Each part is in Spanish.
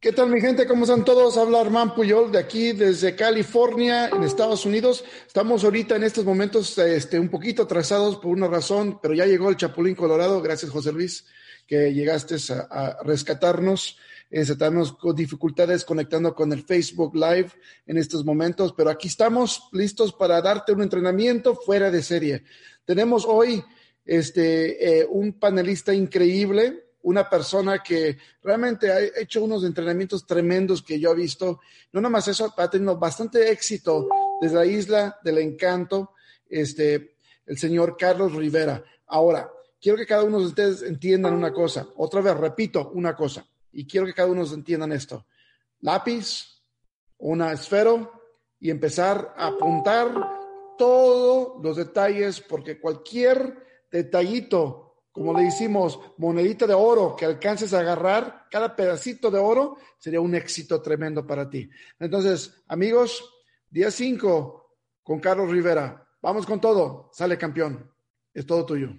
¿Qué tal mi gente? ¿Cómo están todos? Habla Armán Puyol de aquí desde California, en Estados Unidos. Estamos ahorita en estos momentos este, un poquito atrasados por una razón, pero ya llegó el Chapulín Colorado. Gracias José Luis que llegaste a, rescatarnos. Estamos con dificultades conectando con el Facebook Live en estos momentos, pero aquí estamos listos para darte un entrenamiento fuera de serie. Tenemos hoy este, eh, un panelista increíble, una persona que realmente ha hecho unos entrenamientos tremendos que yo he visto. No nomás eso, ha tenido bastante éxito desde la isla del encanto, este, el señor Carlos Rivera. Ahora, quiero que cada uno de ustedes entiendan una cosa. Otra vez, repito una cosa, y quiero que cada uno entiendan esto. Lápiz, una esfero y empezar a apuntar todos los detalles, porque cualquier detallito, como le hicimos, monedita de oro que alcances a agarrar, cada pedacito de oro sería un éxito tremendo para ti. Entonces, amigos, día 5 con Carlos Rivera. Vamos con todo. Sale campeón. Es todo tuyo.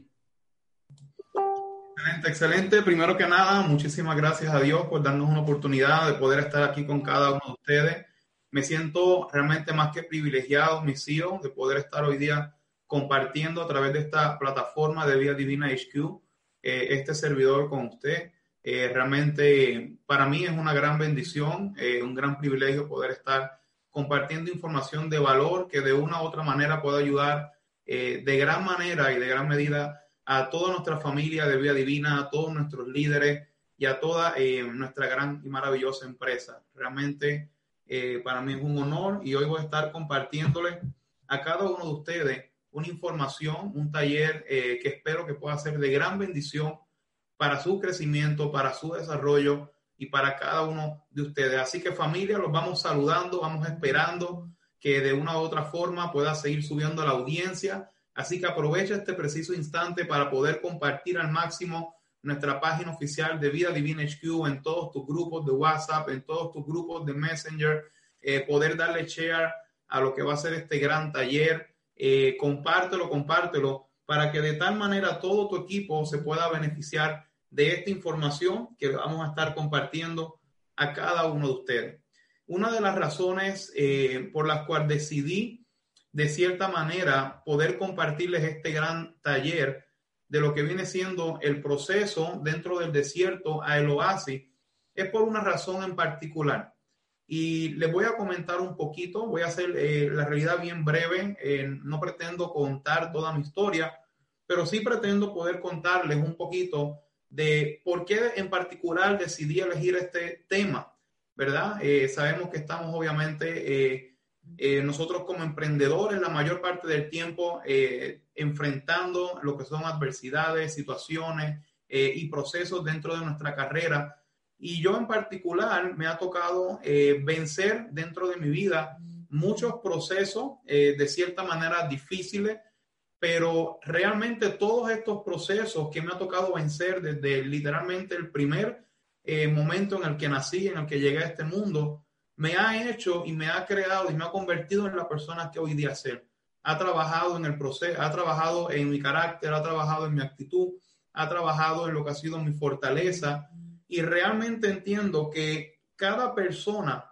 Excelente, excelente. Primero que nada, muchísimas gracias a Dios por darnos una oportunidad de poder estar aquí con cada uno de ustedes. Me siento realmente más que privilegiado, mis hijos, de poder estar hoy día compartiendo a través de esta plataforma de Vía Divina HQ eh, este servidor con usted. Eh, realmente para mí es una gran bendición, eh, un gran privilegio poder estar compartiendo información de valor que de una u otra manera pueda ayudar de gran manera y de gran medida a toda nuestra familia de Vía Divina, a todos nuestros líderes y a toda nuestra gran y maravillosa empresa. Realmente para mí es un honor y hoy voy a estar compartiéndole a cada uno de ustedes una información, un taller eh, que espero que pueda ser de gran bendición para su crecimiento, para su desarrollo y para cada uno de ustedes. Así que familia, los vamos saludando, vamos esperando que de una u otra forma pueda seguir subiendo la audiencia. Así que aprovecha este preciso instante para poder compartir al máximo nuestra página oficial de Vida Divina HQ en todos tus grupos de WhatsApp, en todos tus grupos de Messenger, eh, poder darle share a lo que va a ser este gran taller eh, compártelo, compártelo, para que de tal manera todo tu equipo se pueda beneficiar de esta información que vamos a estar compartiendo a cada uno de ustedes. Una de las razones eh, por las cuales decidí de cierta manera poder compartirles este gran taller de lo que viene siendo el proceso dentro del desierto a el oasis es por una razón en particular. Y les voy a comentar un poquito, voy a hacer eh, la realidad bien breve, eh, no pretendo contar toda mi historia, pero sí pretendo poder contarles un poquito de por qué en particular decidí elegir este tema, ¿verdad? Eh, sabemos que estamos obviamente nosotros como emprendedores la mayor parte del tiempo enfrentando lo que son adversidades, situaciones y procesos dentro de nuestra carrera y yo en particular me ha tocado eh, vencer dentro de mi vida muchos procesos eh, de cierta manera difíciles, pero realmente todos estos procesos que me ha tocado vencer desde literalmente el primer eh, momento en el que nací, en el que llegué a este mundo, me ha hecho y me ha creado y me ha convertido en la persona que hoy día soy. Ha trabajado en el proceso, ha trabajado en mi carácter, ha trabajado en mi actitud, ha trabajado en lo que ha sido mi fortaleza y realmente entiendo que cada persona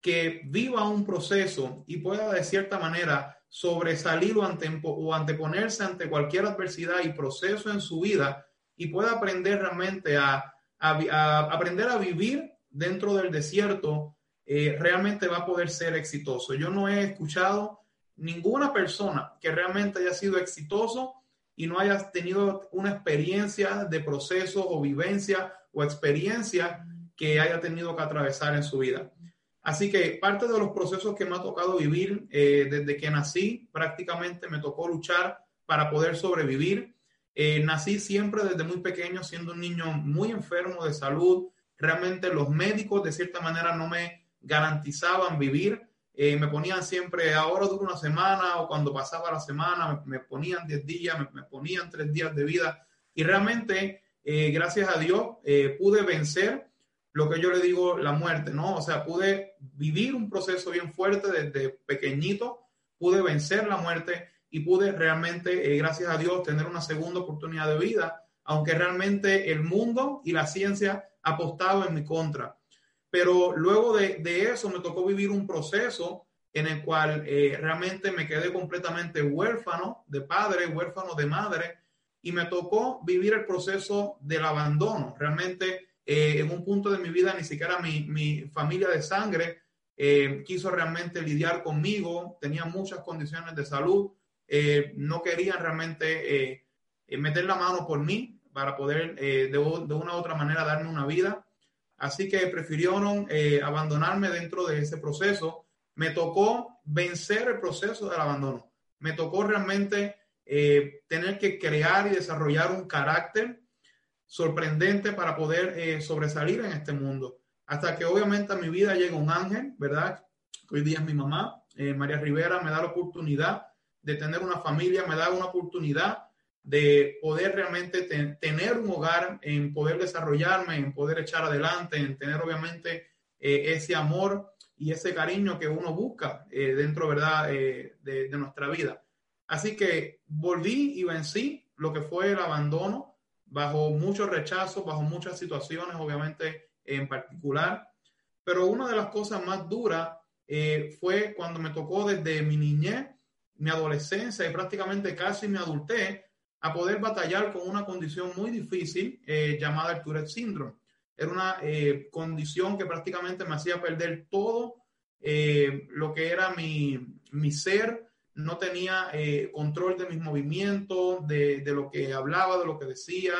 que viva un proceso y pueda de cierta manera sobresalir o, anteponerse ante cualquier adversidad y proceso en su vida y pueda aprender realmente a, aprender a vivir dentro del desierto, eh, realmente va a poder ser exitoso. Yo no he escuchado ninguna persona que realmente haya sido exitoso y no haya tenido una experiencia de proceso o vivencia o experiencia que haya tenido que atravesar en su vida. Así que parte de los procesos que me ha tocado vivir eh, desde que nací, prácticamente me tocó luchar para poder sobrevivir. Eh, nací siempre desde muy pequeño siendo un niño muy enfermo de salud. Realmente los médicos de cierta manera no me garantizaban vivir. Eh, me ponían siempre, ahora dura una semana o cuando pasaba la semana, me, ponían 10 días, me, ponían 3 días de vida. Y realmente, eh, gracias a Dios, pude vencer lo que yo le digo la muerte, ¿no? O sea, pude vivir un proceso bien fuerte desde pequeñito, pude vencer la muerte y pude realmente, eh, gracias a Dios, tener una segunda oportunidad de vida, aunque realmente el mundo y la ciencia apostaban en mi contra. Pero luego de, eso me tocó vivir un proceso en el cual eh, realmente me quedé completamente huérfano de padre, huérfano de madre, y me tocó vivir el proceso del abandono. Realmente eh, en un punto de mi vida ni siquiera mi, mi familia de sangre quiso realmente lidiar conmigo, tenía muchas condiciones de salud, eh, no querían realmente eh, eh, meter la mano por mí para poder de, de, una u otra manera darme una vida. Así que prefirieron abandonarme dentro de ese proceso. Me tocó vencer el proceso del abandono. Me tocó realmente tener que crear y desarrollar un carácter sorprendente para poder sobresalir en este mundo. Hasta que obviamente a mi vida llega un ángel, ¿verdad? Hoy día es mi mamá, María Rivera, me da la oportunidad de tener una familia, me da una oportunidad de poder realmente tener un hogar, en poder desarrollarme, en poder echar adelante, en tener obviamente eh, ese amor y ese cariño que uno busca eh, dentro, ¿verdad?, eh, de, nuestra vida. Así que volví y vencí lo que fue el abandono bajo muchos rechazos, bajo muchas situaciones, obviamente en particular. Pero una de las cosas más duras fue cuando me tocó desde mi niñez mi adolescencia y prácticamente casi mi adultez a poder batallar con una condición muy difícil eh, llamada el Tourette Syndrome. Era una eh, condición que prácticamente me hacía perder todo eh, lo que era mi, mi ser, no tenía control de mis movimientos, de, de, lo que hablaba, de lo que decía,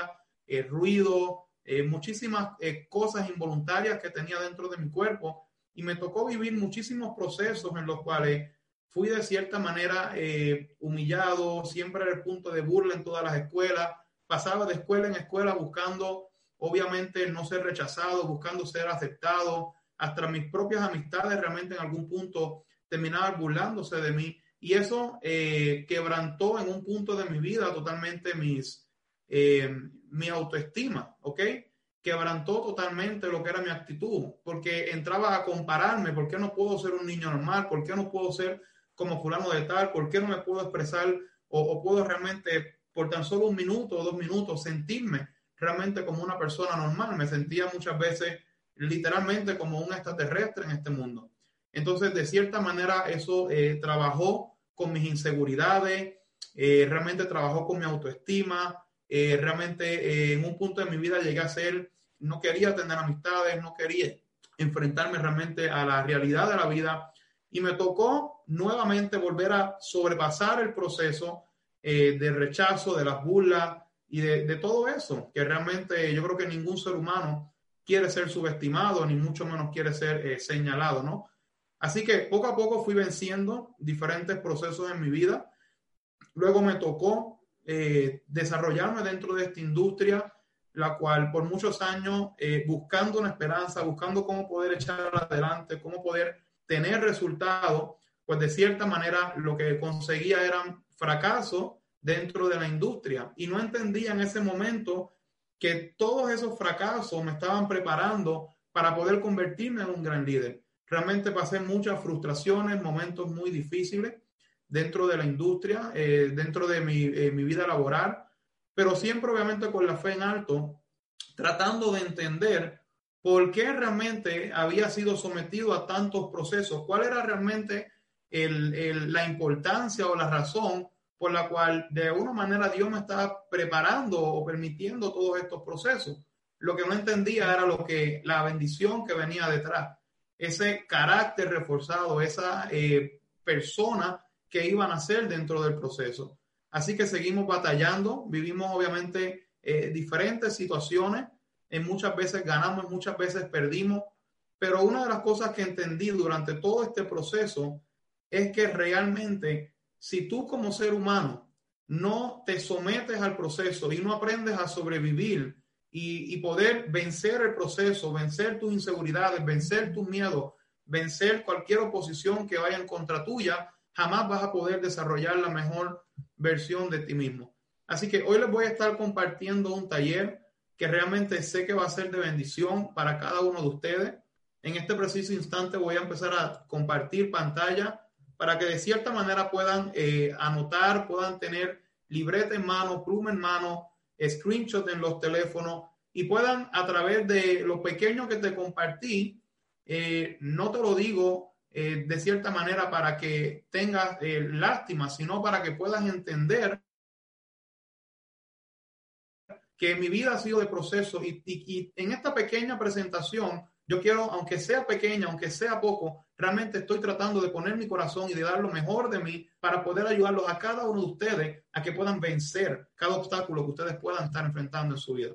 el ruido, muchísimas cosas involuntarias que tenía dentro de mi cuerpo y me tocó vivir muchísimos procesos en los cuales fui de cierta manera eh, humillado, siempre era el punto de burla en todas las escuelas, pasaba de escuela en escuela buscando, obviamente, no ser rechazado, buscando ser aceptado, hasta mis propias amistades realmente en algún punto terminaban burlándose de mí y eso eh, quebrantó en un punto de mi vida totalmente mis, eh, mi autoestima, ¿ok? Quebrantó totalmente lo que era mi actitud, porque entraba a compararme, ¿por qué no puedo ser un niño normal? ¿Por qué no puedo ser como fulano de tal? ¿Por qué no me puedo expresar o, puedo realmente por tan solo un minuto o dos minutos sentirme realmente como una persona normal? Me sentía muchas veces literalmente como un extraterrestre en este mundo. Entonces, de cierta manera, eso eh, trabajó con mis inseguridades, eh, realmente trabajó con mi autoestima, eh, realmente en un punto de mi vida llegué a ser, no quería tener amistades, no quería enfrentarme realmente a la realidad de la vida y me tocó nuevamente volver a sobrepasar el proceso eh, de rechazo, de las burlas y de, todo eso, que realmente yo creo que ningún ser humano quiere ser subestimado, ni mucho menos quiere ser eh, señalado, ¿no? Así que poco a poco fui venciendo diferentes procesos en mi vida. Luego me tocó eh, desarrollarme dentro de esta industria, la cual por muchos años, buscando una esperanza, buscando cómo poder echar adelante, cómo poder tener resultados, pues de cierta manera lo que conseguía eran fracasos dentro de la industria y no entendía en ese momento que todos esos fracasos me estaban preparando para poder convertirme en un gran líder. Realmente pasé muchas frustraciones, momentos muy difíciles dentro de la industria, eh, dentro de mi, eh, mi vida laboral, pero siempre obviamente con la fe en alto, tratando de entender por qué realmente había sido sometido a tantos procesos, cuál era realmente la importancia o la razón por la cual de alguna manera Dios me estaba preparando o permitiendo todos estos procesos. Lo que no entendía era lo que la bendición que venía detrás, ese carácter reforzado, esa eh, persona que iban a ser dentro del proceso. Así que seguimos batallando, vivimos obviamente eh, diferentes situaciones en muchas veces ganamos, muchas veces perdimos, pero una de las cosas que entendí durante todo este proceso es que realmente si tú como ser humano no te sometes al proceso y no aprendes a sobrevivir y, poder vencer el proceso, vencer tus inseguridades, vencer tus miedos, vencer cualquier oposición que vaya en contra tuya, jamás vas a poder desarrollar la mejor versión de ti mismo. Así que hoy les voy a estar compartiendo un taller que realmente sé que va a ser de bendición para cada uno de ustedes. En este preciso instante voy a empezar a compartir pantalla para que de cierta manera puedan eh, anotar, puedan tener libreta en mano, pluma en mano, screenshot en los teléfonos y puedan a través de lo pequeño que te compartí, eh, no te lo digo eh, de cierta manera para que tengas lástima, sino para que puedas entender que mi vida ha sido de proceso y, y, en esta pequeña presentación, yo quiero, aunque sea pequeña, aunque sea poco, realmente estoy tratando de poner mi corazón y de dar lo mejor de mí para poder ayudarlos a cada uno de ustedes a que puedan vencer cada obstáculo que ustedes puedan estar enfrentando en su vida.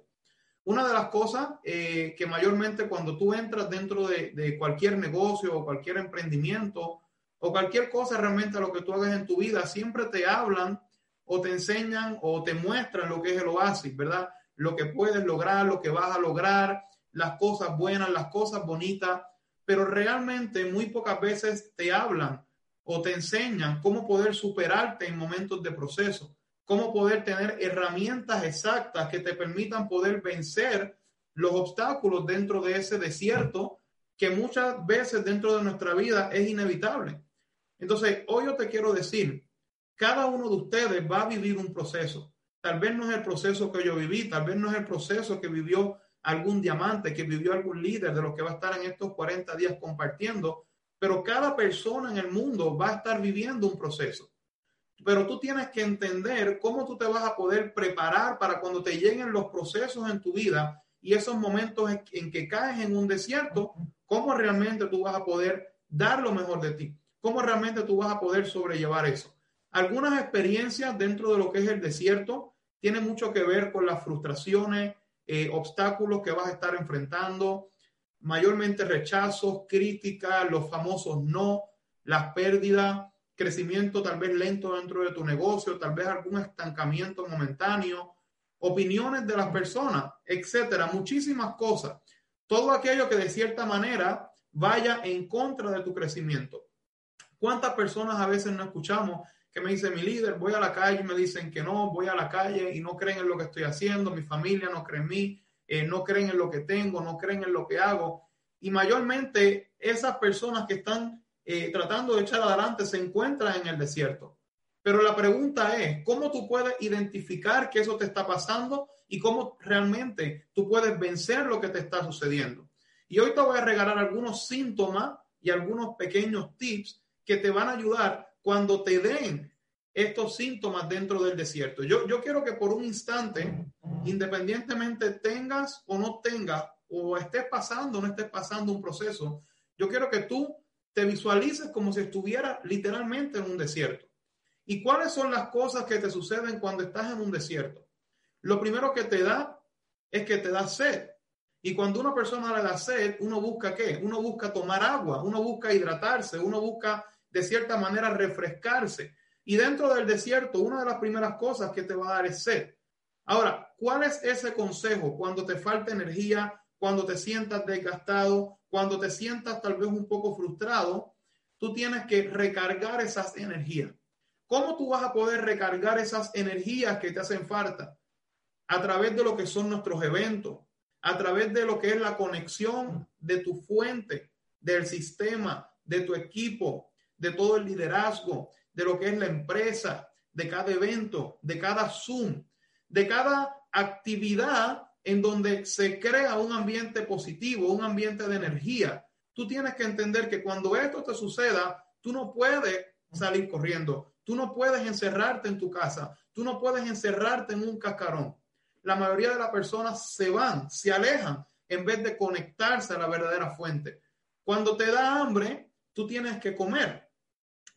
Una de las cosas eh, que mayormente cuando tú entras dentro de, de cualquier negocio o cualquier emprendimiento o cualquier cosa realmente a lo que tú hagas en tu vida, siempre te hablan o te enseñan o te muestran lo que es el oasis, ¿verdad? Lo que puedes lograr, lo que vas a lograr, las cosas buenas, las cosas bonitas, pero realmente muy pocas veces te hablan o te enseñan cómo poder superarte en momentos de proceso, cómo poder tener herramientas exactas que te permitan poder vencer los obstáculos dentro de ese desierto que muchas veces dentro de nuestra vida es inevitable. Entonces, hoy yo te quiero decir, cada uno de ustedes va a vivir un proceso. Tal vez no es el proceso que yo viví, tal vez no es el proceso que vivió algún diamante, que vivió algún líder de los que va a estar en estos 40 días compartiendo, pero cada persona en el mundo va a estar viviendo un proceso. Pero tú tienes que entender cómo tú te vas a poder preparar para cuando te lleguen los procesos en tu vida y esos momentos en que caes en un desierto, cómo realmente tú vas a poder dar lo mejor de ti, cómo realmente tú vas a poder sobrellevar eso. Algunas experiencias dentro de lo que es el desierto tienen mucho que ver con las frustraciones, eh, obstáculos que vas a estar enfrentando, mayormente rechazos, críticas, los famosos no, las pérdidas, crecimiento tal vez lento dentro de tu negocio, tal vez algún estancamiento momentáneo, opiniones de las personas, etcétera, muchísimas cosas. Todo aquello que de cierta manera vaya en contra de tu crecimiento. ¿Cuántas personas a veces no escuchamos que me dice mi líder, voy a la calle y me dicen que no, voy a la calle y no creen en lo que estoy haciendo, mi familia no cree en mí, eh, no creen en lo que tengo, no creen en lo que hago. Y mayormente esas personas que están eh, tratando de echar adelante se encuentran en el desierto. Pero la pregunta es, ¿cómo tú puedes identificar que eso te está pasando y cómo realmente tú puedes vencer lo que te está sucediendo? Y hoy te voy a regalar algunos síntomas y algunos pequeños tips que te van a ayudar cuando te den estos síntomas dentro del desierto. Yo, yo quiero que por un instante, independientemente tengas o no tengas, o estés pasando o no estés pasando un proceso, yo quiero que tú te visualices como si estuvieras literalmente en un desierto. ¿Y cuáles son las cosas que te suceden cuando estás en un desierto? Lo primero que te da es que te da sed. Y cuando una persona le da sed, uno busca qué? Uno busca tomar agua, uno busca hidratarse, uno busca de cierta manera refrescarse. Y dentro del desierto, una de las primeras cosas que te va a dar es sed. Ahora, ¿cuál es ese consejo cuando te falta energía, cuando te sientas desgastado, cuando te sientas tal vez un poco frustrado? Tú tienes que recargar esas energías. ¿Cómo tú vas a poder recargar esas energías que te hacen falta? A través de lo que son nuestros eventos, a través de lo que es la conexión de tu fuente, del sistema, de tu equipo, de todo el liderazgo, de lo que es la empresa, de cada evento, de cada Zoom, de cada actividad en donde se crea un ambiente positivo, un ambiente de energía. Tú tienes que entender que cuando esto te suceda, tú no puedes salir corriendo, tú no puedes encerrarte en tu casa, tú no puedes encerrarte en un cascarón. La mayoría de las personas se van, se alejan en vez de conectarse a la verdadera fuente. Cuando te da hambre, tú tienes que comer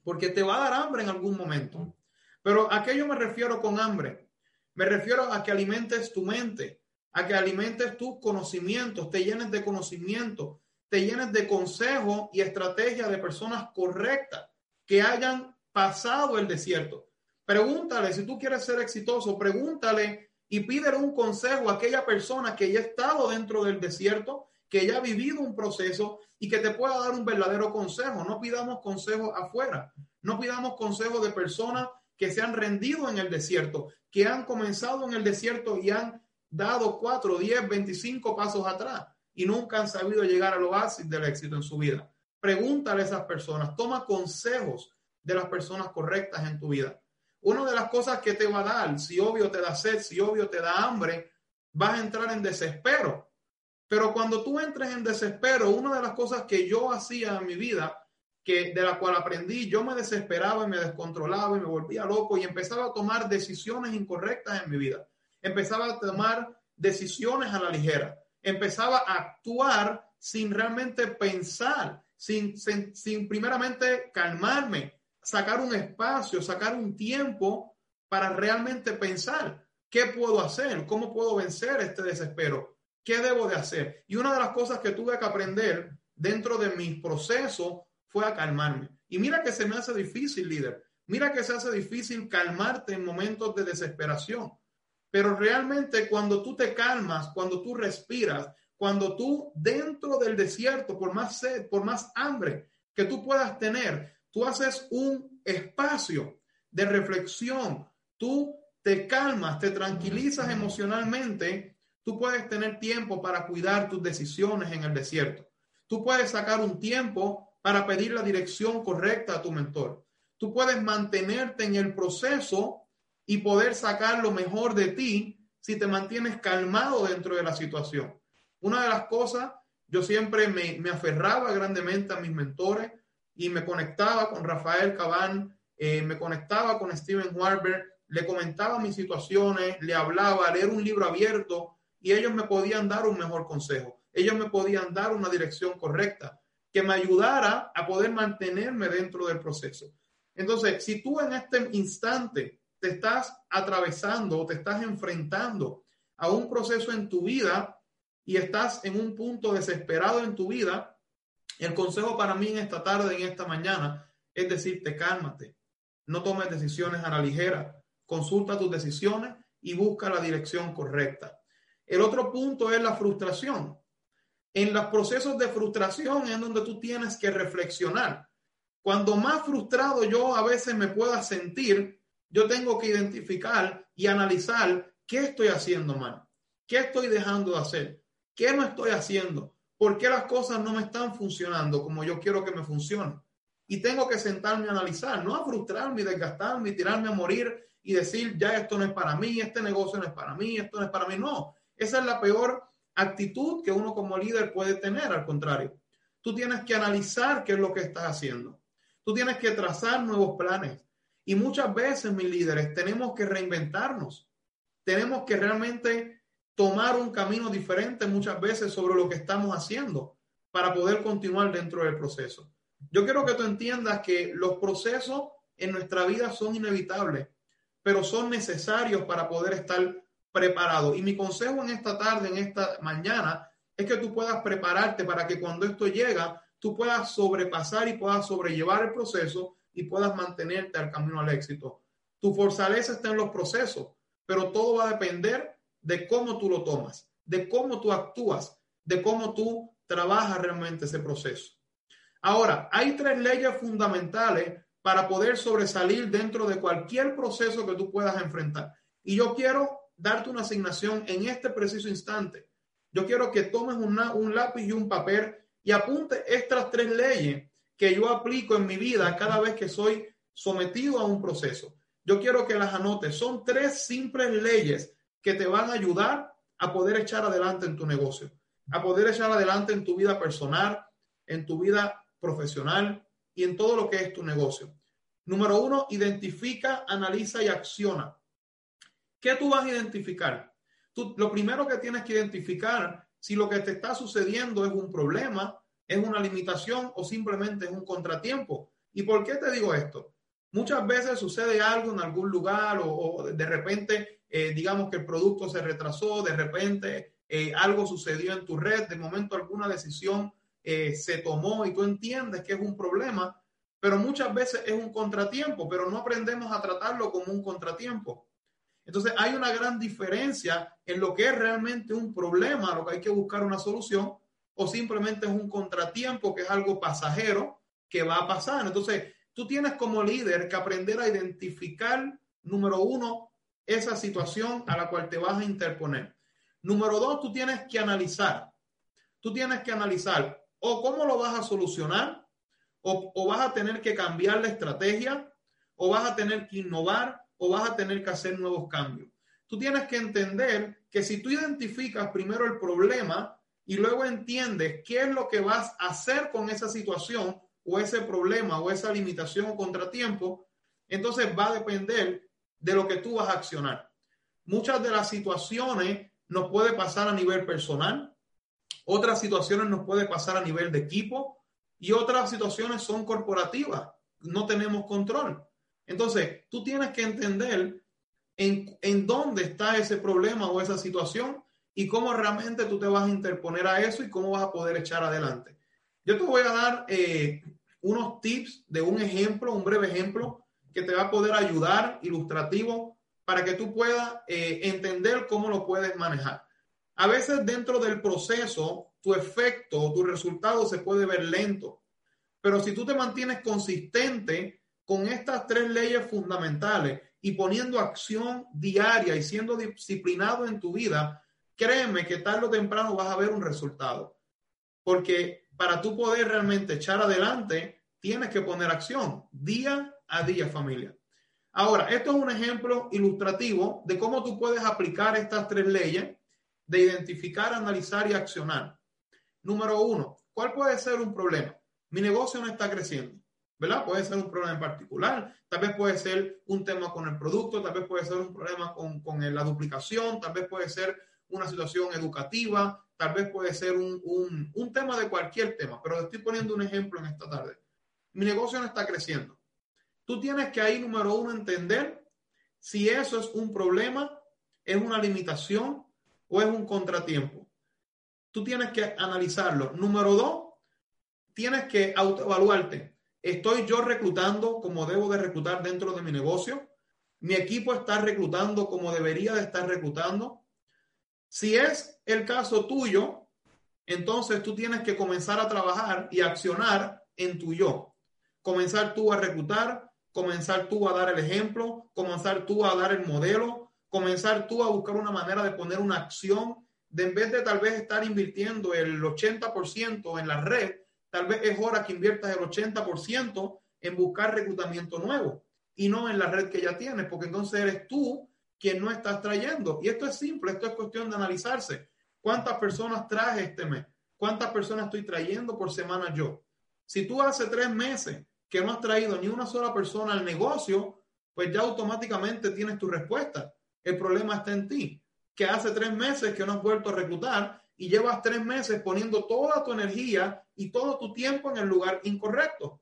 porque te va a dar hambre en algún momento. Pero ¿a qué yo me refiero con hambre? Me refiero a que alimentes tu mente, a que alimentes tus conocimientos, te llenes de conocimiento, te llenes de consejos y estrategias de personas correctas que hayan pasado el desierto. Pregúntale, si tú quieres ser exitoso, pregúntale y pídele un consejo a aquella persona que ya ha estado dentro del desierto, que ya ha vivido un proceso y que te pueda dar un verdadero consejo. No pidamos consejos afuera, no pidamos consejos de personas que se han rendido en el desierto, que han comenzado en el desierto y han dado 4, 10, 25 pasos atrás y nunca han sabido llegar al oasis del éxito en su vida. Pregúntale a esas personas, toma consejos de las personas correctas en tu vida. Una de las cosas que te va a dar, si obvio te da sed, si obvio te da hambre, vas a entrar en desespero. Pero cuando tú entres en desespero, una de las cosas que yo hacía en mi vida, que de la cual aprendí, yo me desesperaba y me descontrolaba y me volvía loco y empezaba a tomar decisiones incorrectas en mi vida. Empezaba a tomar decisiones a la ligera. Empezaba a actuar sin realmente pensar, sin, sin, sin primeramente calmarme, sacar un espacio, sacar un tiempo para realmente pensar qué puedo hacer, cómo puedo vencer este desespero, qué debo de hacer. Y una de las cosas que tuve que aprender dentro de mi proceso fue a calmarme. Y mira que se me hace difícil, líder. Mira que se hace difícil calmarte en momentos de desesperación. Pero realmente cuando tú te calmas, cuando tú respiras, cuando tú dentro del desierto, por más sed, por más hambre que tú puedas tener, tú haces un espacio de reflexión, tú te calmas, te tranquilizas emocionalmente, tú puedes tener tiempo para cuidar tus decisiones en el desierto. Tú puedes sacar un tiempo para pedir la dirección correcta a tu mentor. Tú puedes mantenerte en el proceso y poder sacar lo mejor de ti si te mantienes calmado dentro de la situación. Una de las cosas, yo siempre me, me aferraba grandemente a mis mentores, y me conectaba con Rafael Cabán, eh, me conectaba con Steven Warber, le comentaba mis situaciones, le hablaba, leer un libro abierto y ellos me podían dar un mejor consejo. Ellos me podían dar una dirección correcta que me ayudara a poder mantenerme dentro del proceso. Entonces, si tú en este instante te estás atravesando o te estás enfrentando a un proceso en tu vida y estás en un punto desesperado en tu vida, el consejo para mí en esta tarde, en esta mañana, es decirte, cálmate, no tomes decisiones a la ligera, consulta tus decisiones y busca la dirección correcta. El otro punto es la frustración. En los procesos de frustración es donde tú tienes que reflexionar. Cuando más frustrado yo a veces me pueda sentir, yo tengo que identificar y analizar qué estoy haciendo mal, qué estoy dejando de hacer, qué no estoy haciendo, ¿Por qué las cosas no me están funcionando como yo quiero que me funcionen? Y tengo que sentarme a analizar, no a frustrarme desgastarme tirarme a morir y decir, ya esto no es para mí, este negocio no es para mí, esto no es para mí. No, esa es la peor actitud que uno como líder puede tener, al contrario. Tú tienes que analizar qué es lo que estás haciendo. Tú tienes que trazar nuevos planes. Y muchas veces, mis líderes, tenemos que reinventarnos. Tenemos que realmente tomar un camino diferente muchas veces sobre lo que estamos haciendo para poder continuar dentro del proceso. Yo quiero que tú entiendas que los procesos en nuestra vida son inevitables, pero son necesarios para poder estar preparados. Y mi consejo en esta tarde, en esta mañana, es que tú puedas prepararte para que cuando esto llega, tú puedas sobrepasar y puedas sobrellevar el proceso y puedas mantenerte al camino al éxito. Tu fortaleza está en los procesos, pero todo va a depender de cómo tú lo tomas, de cómo tú actúas, de cómo tú trabajas realmente ese proceso. Ahora, hay tres leyes fundamentales para poder sobresalir dentro de cualquier proceso que tú puedas enfrentar. Y yo quiero darte una asignación en este preciso instante. Yo quiero que tomes un lápiz y un papel y apunte estas tres leyes que yo aplico en mi vida cada vez que soy sometido a un proceso. Yo quiero que las anotes. Son tres simples leyes que te van a ayudar a poder echar adelante en tu negocio, a poder echar adelante en tu vida personal, en tu vida profesional y en todo lo que es tu negocio. Número uno, identifica, analiza y acciona. ¿Qué tú vas a identificar? Tú, lo primero que tienes que identificar si lo que te está sucediendo es un problema, es una limitación o simplemente es un contratiempo. ¿Y por qué te digo esto? Muchas veces sucede algo en algún lugar o, de repente, eh, digamos que el producto se retrasó, de repente eh, algo sucedió en tu red, de momento alguna decisión eh, se tomó y tú entiendes que es un problema, pero muchas veces es un contratiempo, pero no aprendemos a tratarlo como un contratiempo. Entonces hay una gran diferencia en lo que es realmente un problema, lo que hay que buscar una solución, o simplemente es un contratiempo que es algo pasajero que va a pasar. Entonces, tú tienes como líder que aprender a identificar, número uno, esa situación a la cual te vas a interponer. Número dos, tú tienes que analizar. Tú tienes que analizar o cómo lo vas a solucionar, o, o vas a tener que cambiar la estrategia, o vas a tener que innovar, o vas a tener que hacer nuevos cambios. Tú tienes que entender que si tú identificas primero el problema y luego entiendes qué es lo que vas a hacer con esa situación o ese problema o esa limitación o contratiempo, entonces va a depender de lo que tú vas a accionar. Muchas de las situaciones nos puede pasar a nivel personal, otras situaciones nos puede pasar a nivel de equipo y otras situaciones son corporativas. No tenemos control. Entonces, tú tienes que entender en, en dónde está ese problema o esa situación y cómo realmente tú te vas a interponer a eso y cómo vas a poder echar adelante. Yo te voy a dar eh, unos tips de un ejemplo, un breve ejemplo que te va a poder ayudar, ilustrativo, para que tú puedas eh, entender cómo lo puedes manejar. A veces dentro del proceso, tu efecto, tu resultado se puede ver lento, pero si tú te mantienes consistente con estas tres leyes fundamentales y poniendo acción diaria y siendo disciplinado en tu vida, créeme que tarde o temprano vas a ver un resultado. Porque para tú poder realmente echar adelante, tienes que poner acción día a día, familia. Ahora, esto es un ejemplo ilustrativo de cómo tú puedes aplicar estas tres leyes de identificar, analizar y accionar. Número uno, ¿cuál puede ser un problema? Mi negocio no está creciendo, ¿verdad? Puede ser un problema en particular, tal vez puede ser un tema con el producto, tal vez puede ser un problema con, con la duplicación, tal vez puede ser una situación educativa, tal vez puede ser un, un, un tema de cualquier tema, pero estoy poniendo un ejemplo en esta tarde. Mi negocio no está creciendo. Tú tienes que ahí, número uno, entender si eso es un problema, es una limitación o es un contratiempo. Tú tienes que analizarlo. Número dos, tienes que autoevaluarte. ¿Estoy yo reclutando como debo de reclutar dentro de mi negocio? ¿Mi equipo está reclutando como debería de estar reclutando? Si es el caso tuyo, entonces tú tienes que comenzar a trabajar y accionar en tu yo. Comenzar tú a reclutar, comenzar tú a dar el ejemplo, comenzar tú a dar el modelo, comenzar tú a buscar una manera de poner una acción, de en vez de tal vez estar invirtiendo el 80% en la red, tal vez es hora que inviertas el 80% en buscar reclutamiento nuevo y no en la red que ya tienes, porque entonces eres tú quien no estás trayendo. Y esto es simple, esto es cuestión de analizarse. ¿Cuántas personas traje este mes? ¿Cuántas personas estoy trayendo por semana yo? Si tú hace tres meses que no has traído ni una sola persona al negocio, pues ya automáticamente tienes tu respuesta. El problema está en ti, que hace tres meses que no has vuelto a reclutar y llevas tres meses poniendo toda tu energía y todo tu tiempo en el lugar incorrecto.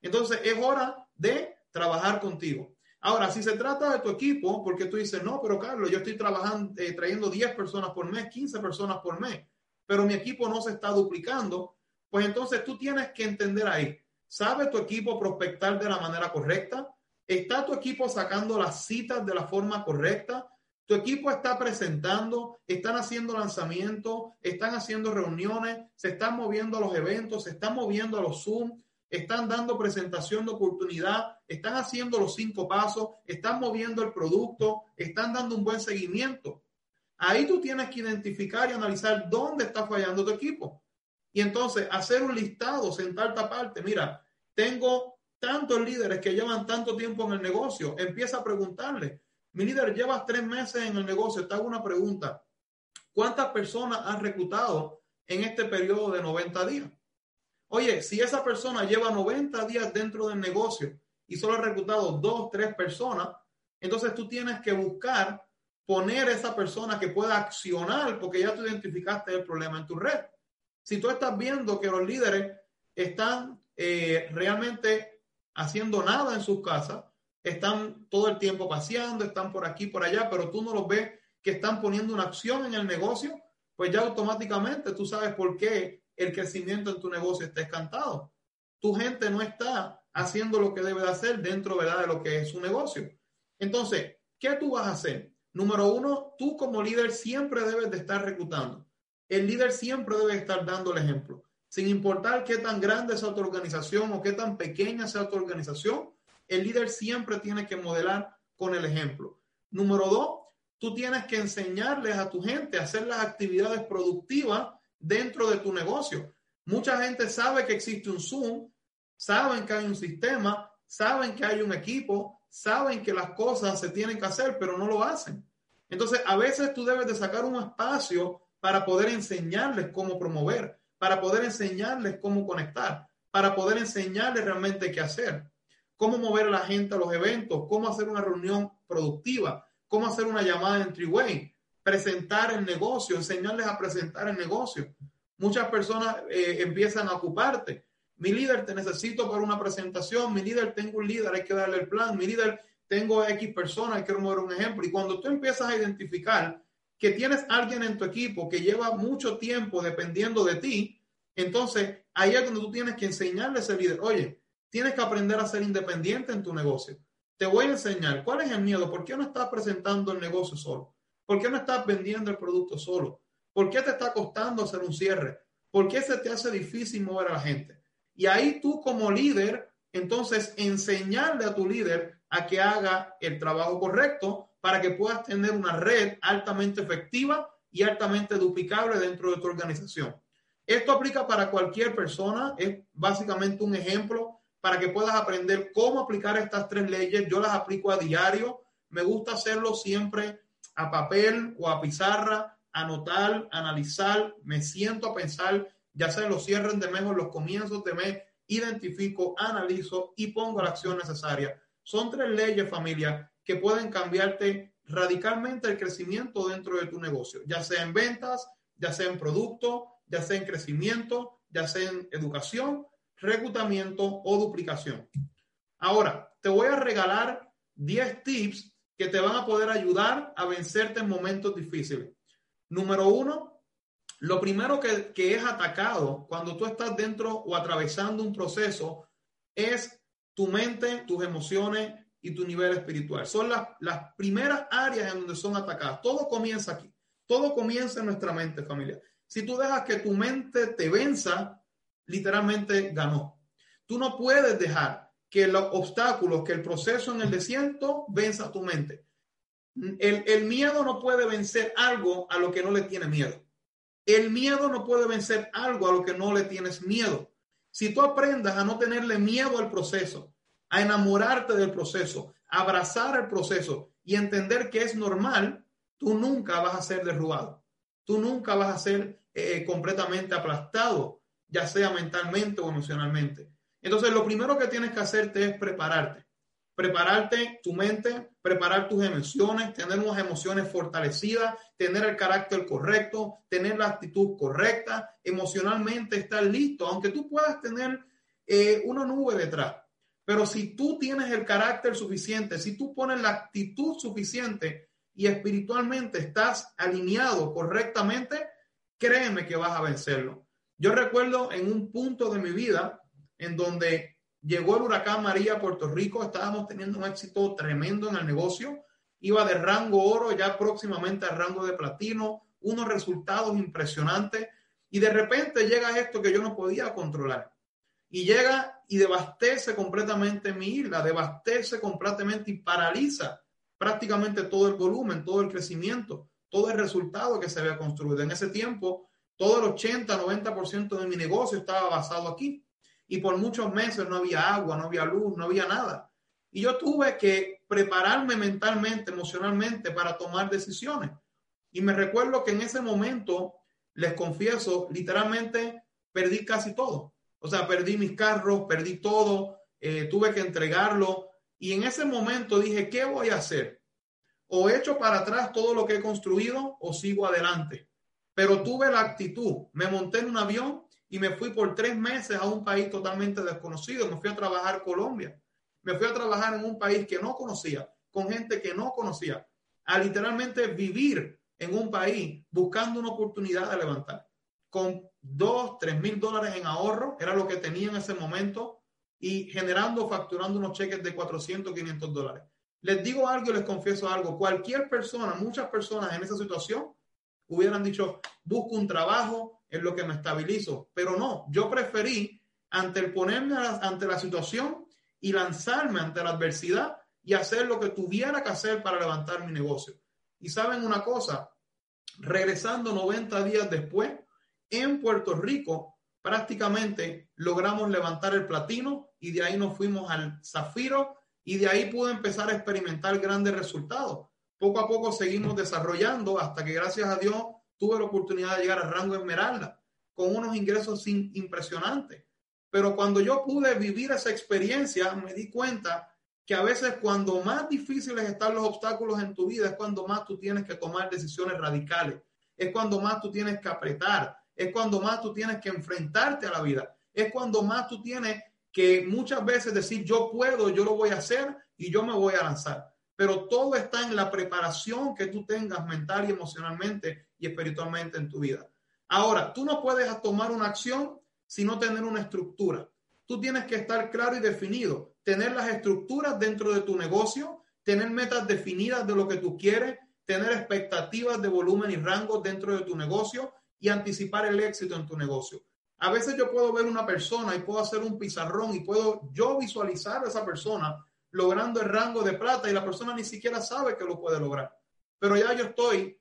Entonces es hora de trabajar contigo. Ahora, si se trata de tu equipo, porque tú dices, no, pero Carlos, yo estoy trabajando, eh, trayendo 10 personas por mes, 15 personas por mes, pero mi equipo no se está duplicando, pues entonces tú tienes que entender ahí, ¿Sabe tu equipo prospectar de la manera correcta? ¿Está tu equipo sacando las citas de la forma correcta? ¿Tu equipo está presentando? ¿Están haciendo lanzamientos? ¿Están haciendo reuniones? ¿Se están moviendo a los eventos? ¿Se están moviendo a los Zoom? ¿Están dando presentación de oportunidad? ¿Están haciendo los cinco pasos? ¿Están moviendo el producto? ¿Están dando un buen seguimiento? Ahí tú tienes que identificar y analizar dónde está fallando tu equipo. Y entonces hacer un listado, sentarte aparte, mira, tengo tantos líderes que llevan tanto tiempo en el negocio, empieza a preguntarle, mi líder, llevas tres meses en el negocio, te hago una pregunta, ¿cuántas personas has reclutado en este periodo de 90 días? Oye, si esa persona lleva 90 días dentro del negocio y solo ha reclutado dos, tres personas, entonces tú tienes que buscar poner esa persona que pueda accionar porque ya tú identificaste el problema en tu red. Si tú estás viendo que los líderes están eh, realmente haciendo nada en sus casas, están todo el tiempo paseando, están por aquí, por allá, pero tú no los ves que están poniendo una acción en el negocio, pues ya automáticamente tú sabes por qué el crecimiento en tu negocio está escantado. Tu gente no está haciendo lo que debe de hacer dentro ¿verdad? de lo que es su negocio. Entonces, ¿qué tú vas a hacer? Número uno, tú como líder siempre debes de estar reclutando. El líder siempre debe estar dando el ejemplo. Sin importar qué tan grande sea tu organización o qué tan pequeña sea tu organización, el líder siempre tiene que modelar con el ejemplo. Número dos, tú tienes que enseñarles a tu gente a hacer las actividades productivas dentro de tu negocio. Mucha gente sabe que existe un Zoom, saben que hay un sistema, saben que hay un equipo, saben que las cosas se tienen que hacer, pero no lo hacen. Entonces, a veces tú debes de sacar un espacio para poder enseñarles cómo promover, para poder enseñarles cómo conectar, para poder enseñarles realmente qué hacer, cómo mover a la gente a los eventos, cómo hacer una reunión productiva, cómo hacer una llamada en three-way, presentar el negocio, enseñarles a presentar el negocio. Muchas personas eh, empiezan a ocuparte. Mi líder, te necesito para una presentación. Mi líder, tengo un líder, hay que darle el plan. Mi líder, tengo X personas, quiero mover un ejemplo. Y cuando tú empiezas a identificar que tienes alguien en tu equipo que lleva mucho tiempo dependiendo de ti, entonces ahí es donde tú tienes que enseñarle a ese líder, oye, tienes que aprender a ser independiente en tu negocio. Te voy a enseñar cuál es el miedo, por qué no estás presentando el negocio solo, por qué no estás vendiendo el producto solo, por qué te está costando hacer un cierre, por qué se te hace difícil mover a la gente. Y ahí tú como líder, entonces enseñarle a tu líder a que haga el trabajo correcto para que puedas tener una red altamente efectiva y altamente duplicable dentro de tu organización. Esto aplica para cualquier persona, es básicamente un ejemplo para que puedas aprender cómo aplicar estas tres leyes. Yo las aplico a diario, me gusta hacerlo siempre a papel o a pizarra, anotar, analizar, me siento a pensar, ya sea los cierres de mes o los comienzos de mes, identifico, analizo y pongo la acción necesaria. Son tres leyes, familia, que pueden cambiarte radicalmente el crecimiento dentro de tu negocio, ya sea en ventas, ya sea en producto, ya sea en crecimiento, ya sea en educación, reclutamiento o duplicación. Ahora, te voy a regalar 10 tips que te van a poder ayudar a vencerte en momentos difíciles. Número uno, lo primero que, es atacado cuando tú estás dentro o atravesando un proceso es tu mente, tus emociones y tu nivel espiritual. Son las, las primeras áreas en donde son atacadas. Todo comienza aquí. Todo comienza en nuestra mente, familia. Si tú dejas que tu mente te venza, literalmente ganó. Tú no puedes dejar que los obstáculos, que el proceso en el desierto venza tu mente. El, miedo no puede vencer algo a lo que no le tiene miedo. El miedo no puede vencer algo a lo que no le tienes miedo. Si tú aprendas a no tenerle miedo al proceso, a enamorarte del proceso, abrazar el proceso y entender que es normal, tú nunca vas a ser derrubado. Tú nunca vas a ser eh, completamente aplastado, ya sea mentalmente o emocionalmente. Entonces, lo primero que tienes que hacerte es prepararte. Prepararte tu mente, preparar tus emociones, tener unas emociones fortalecidas, tener el carácter correcto, tener la actitud correcta, emocionalmente estar listo, aunque tú puedas tener eh, una nube detrás pero si tú tienes el carácter suficiente, si tú pones la actitud suficiente y espiritualmente estás alineado correctamente, créeme que vas a vencerlo. Yo recuerdo en un punto de mi vida en donde llegó el huracán María a Puerto Rico, estábamos teniendo un éxito tremendo en el negocio, iba de rango oro ya próximamente al rango de platino, unos resultados impresionantes y de repente llega esto que yo no podía controlar y llega y devastece completamente mi isla, devastece completamente y paraliza prácticamente todo el volumen, todo el crecimiento, todo el resultado que se había construido. En ese tiempo, todo el 80, 90% de mi negocio estaba basado aquí. Y por muchos meses no había agua, no había luz, no había nada. Y yo tuve que prepararme mentalmente, emocionalmente para tomar decisiones. Y me recuerdo que en ese momento, les confieso, literalmente perdí casi todo. O sea, perdí mis carros, perdí todo, eh, tuve que entregarlo. Y en ese momento dije, ¿qué voy a hacer? O echo para atrás todo lo que he construido o sigo adelante. Pero tuve la actitud, me monté en un avión y me fui por tres meses a un país totalmente desconocido. Me fui a trabajar a Colombia. Me fui a trabajar en un país que no conocía, con gente que no conocía, a literalmente vivir en un país buscando una oportunidad de levantar con dos, tres mil dólares en ahorro, era lo que tenía en ese momento, y generando, facturando unos cheques de 400, 500 dólares. Les digo algo y les confieso algo. Cualquier persona, muchas personas en esa situación hubieran dicho, busco un trabajo en lo que me estabilizo. Pero no, yo preferí, ante el ponerme ante la situación y lanzarme ante la adversidad y hacer lo que tuviera que hacer para levantar mi negocio. Y saben una cosa, regresando 90 días después, en Puerto Rico, prácticamente logramos levantar el platino y de ahí nos fuimos al zafiro y de ahí pude empezar a experimentar grandes resultados. Poco a poco seguimos desarrollando hasta que gracias a Dios tuve la oportunidad de llegar al rango esmeralda con unos ingresos impresionantes. Pero cuando yo pude vivir esa experiencia, me di cuenta que a veces cuando más difíciles están los obstáculos en tu vida es cuando más tú tienes que tomar decisiones radicales, es cuando más tú tienes que apretar, es cuando más tú tienes que enfrentarte a la vida, es cuando más tú tienes que muchas veces decir yo puedo, yo lo voy a hacer y yo me voy a lanzar. Pero todo está en la preparación que tú tengas mental y emocionalmente y espiritualmente en tu vida. Ahora, tú no puedes tomar una acción si no tener una estructura. Tú tienes que estar claro y definido, tener las estructuras dentro de tu negocio, tener metas definidas de lo que tú quieres, tener expectativas de volumen y rango dentro de tu negocio y anticipar el éxito en tu negocio. A veces yo puedo ver una persona y puedo hacer un pizarrón y puedo yo visualizar a esa persona logrando el rango de plata y la persona ni siquiera sabe que lo puede lograr. Pero ya yo estoy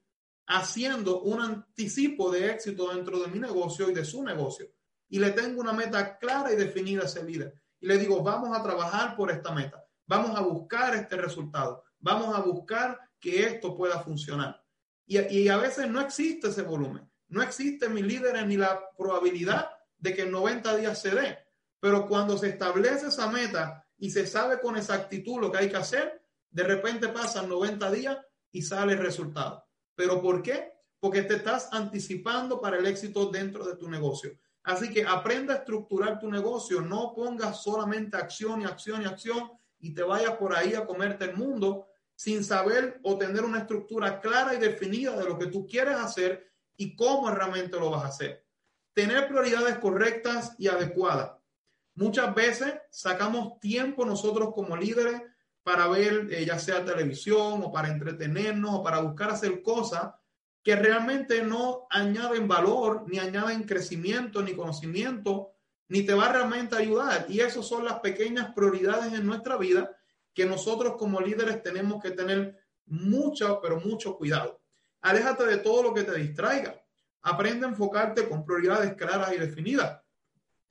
haciendo un anticipo de éxito dentro de mi negocio y de su negocio. Y le tengo una meta clara y definida a ese líder. Y le digo, vamos a trabajar por esta meta. Vamos a buscar este resultado. Vamos a buscar que esto pueda funcionar. Y, a veces no existe ese volumen. No existe mi líder ni la probabilidad de que en 90 días se dé. Pero cuando se establece esa meta y se sabe con exactitud lo que hay que hacer, de repente pasan 90 días y sale el resultado. ¿Pero por qué? Porque te estás anticipando para el éxito dentro de tu negocio. Así que aprenda a estructurar tu negocio, no pongas solamente acción y acción y acción y te vayas por ahí a comerte el mundo sin saber o tener una estructura clara y definida de lo que tú quieres hacer y cómo realmente lo vas a hacer. Tener prioridades correctas y adecuadas. Muchas veces sacamos tiempo nosotros como líderes para ver eh, ya sea televisión o para entretenernos o para buscar hacer cosas que realmente no añaden valor, ni añaden crecimiento, ni conocimiento, ni te va realmente a ayudar. Y esas son las pequeñas prioridades en nuestra vida que nosotros como líderes tenemos que tener mucho, pero mucho cuidado. Aléjate de todo lo que te distraiga. Aprende a enfocarte con prioridades claras y definidas.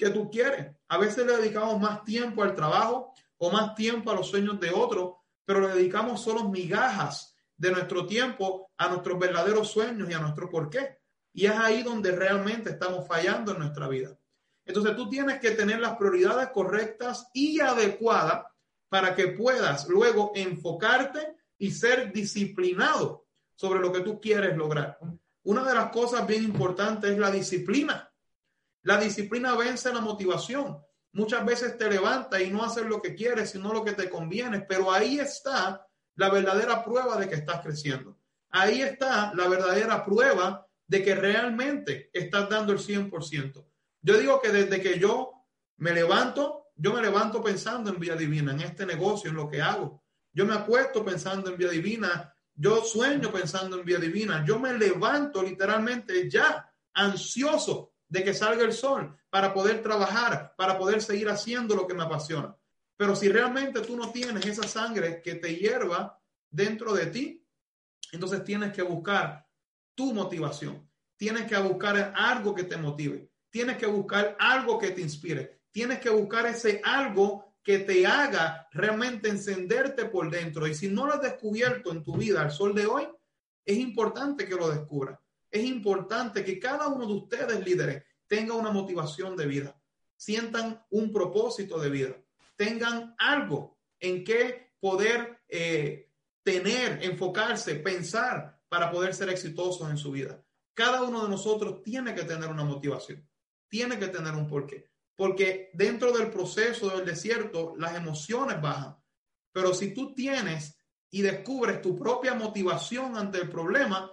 ¿Qué tú quieres? A veces le dedicamos más tiempo al trabajo o más tiempo a los sueños de otros, pero le dedicamos solo migajas de nuestro tiempo a nuestros verdaderos sueños y a nuestro porqué. Y es ahí donde realmente estamos fallando en nuestra vida. Entonces tú tienes que tener las prioridades correctas y adecuadas para que puedas luego enfocarte y ser disciplinado sobre lo que tú quieres lograr. Una de las cosas bien importantes es la disciplina. La disciplina vence la motivación. Muchas veces te levanta y no haces lo que quieres, sino lo que te conviene, pero ahí está la verdadera prueba de que estás creciendo. Ahí está la verdadera prueba de que realmente estás dando el 100%. Yo digo que desde que yo me levanto, yo me levanto pensando en vía divina, en este negocio, en lo que hago. Yo me acuesto pensando en vía divina, yo sueño pensando en vía divina, yo me levanto literalmente ya ansioso de que salga el sol para poder trabajar, para poder seguir haciendo lo que me apasiona. Pero si realmente tú no tienes esa sangre que te hierva dentro de ti, entonces tienes que buscar tu motivación. Tienes que buscar algo que te motive. Tienes que buscar algo que te inspire. Tienes que buscar ese algo que te haga realmente encenderte por dentro. Y si no lo has descubierto en tu vida al sol de hoy, es importante que lo descubras. Es importante que cada uno de ustedes, líderes, tenga una motivación de vida, sientan un propósito de vida, tengan algo en que poder eh, tener, enfocarse, pensar para poder ser exitosos en su vida. Cada uno de nosotros tiene que tener una motivación, tiene que tener un porqué porque dentro del proceso del desierto las emociones bajan. Pero si tú tienes y descubres tu propia motivación ante el problema,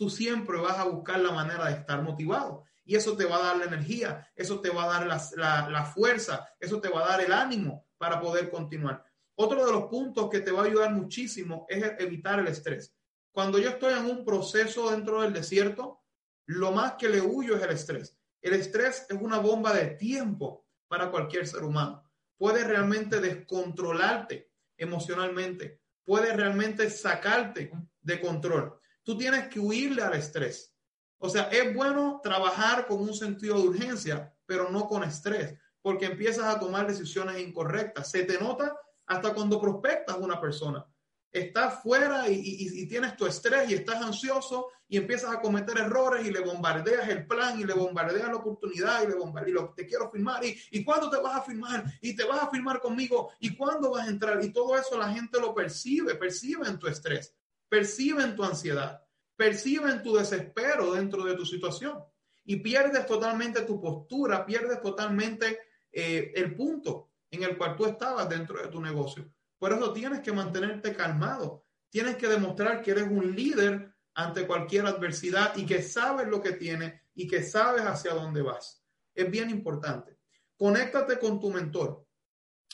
tú siempre vas a buscar la manera de estar motivado. Y eso te va a dar la energía, eso te va a dar la, fuerza, eso te va a dar el ánimo para poder continuar. Otro de los puntos que te va a ayudar muchísimo es evitar el estrés. Cuando yo estoy en un proceso dentro del desierto, lo más que le huyo es el estrés. El estrés es una bomba de tiempo para cualquier ser humano. Puede realmente descontrolarte emocionalmente, puede realmente sacarte de control. Tú tienes que huirle al estrés. O sea, es bueno trabajar con un sentido de urgencia, pero no con estrés, porque empiezas a tomar decisiones incorrectas. Se te nota hasta cuando prospectas una persona. Estás fuera y, tienes tu estrés y estás ansioso y empiezas a cometer errores y le bombardeas el plan y le bombardeas la oportunidad y le bombardeas lo que te quiero firmar y, y cuándo te vas a firmar y te vas a firmar conmigo y cuándo vas a entrar y todo eso la gente lo percibe, percibe en tu estrés, percibe en tu ansiedad perciben tu desespero dentro de tu situación y pierdes totalmente tu postura, pierdes totalmente eh, el punto en el cual tú estabas dentro de tu negocio. Por eso tienes que mantenerte calmado, tienes que demostrar que eres un líder ante cualquier adversidad y que sabes lo que tienes y que sabes hacia dónde vas. Es bien importante. Conéctate con tu mentor.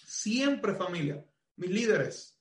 Siempre familia, mis líderes,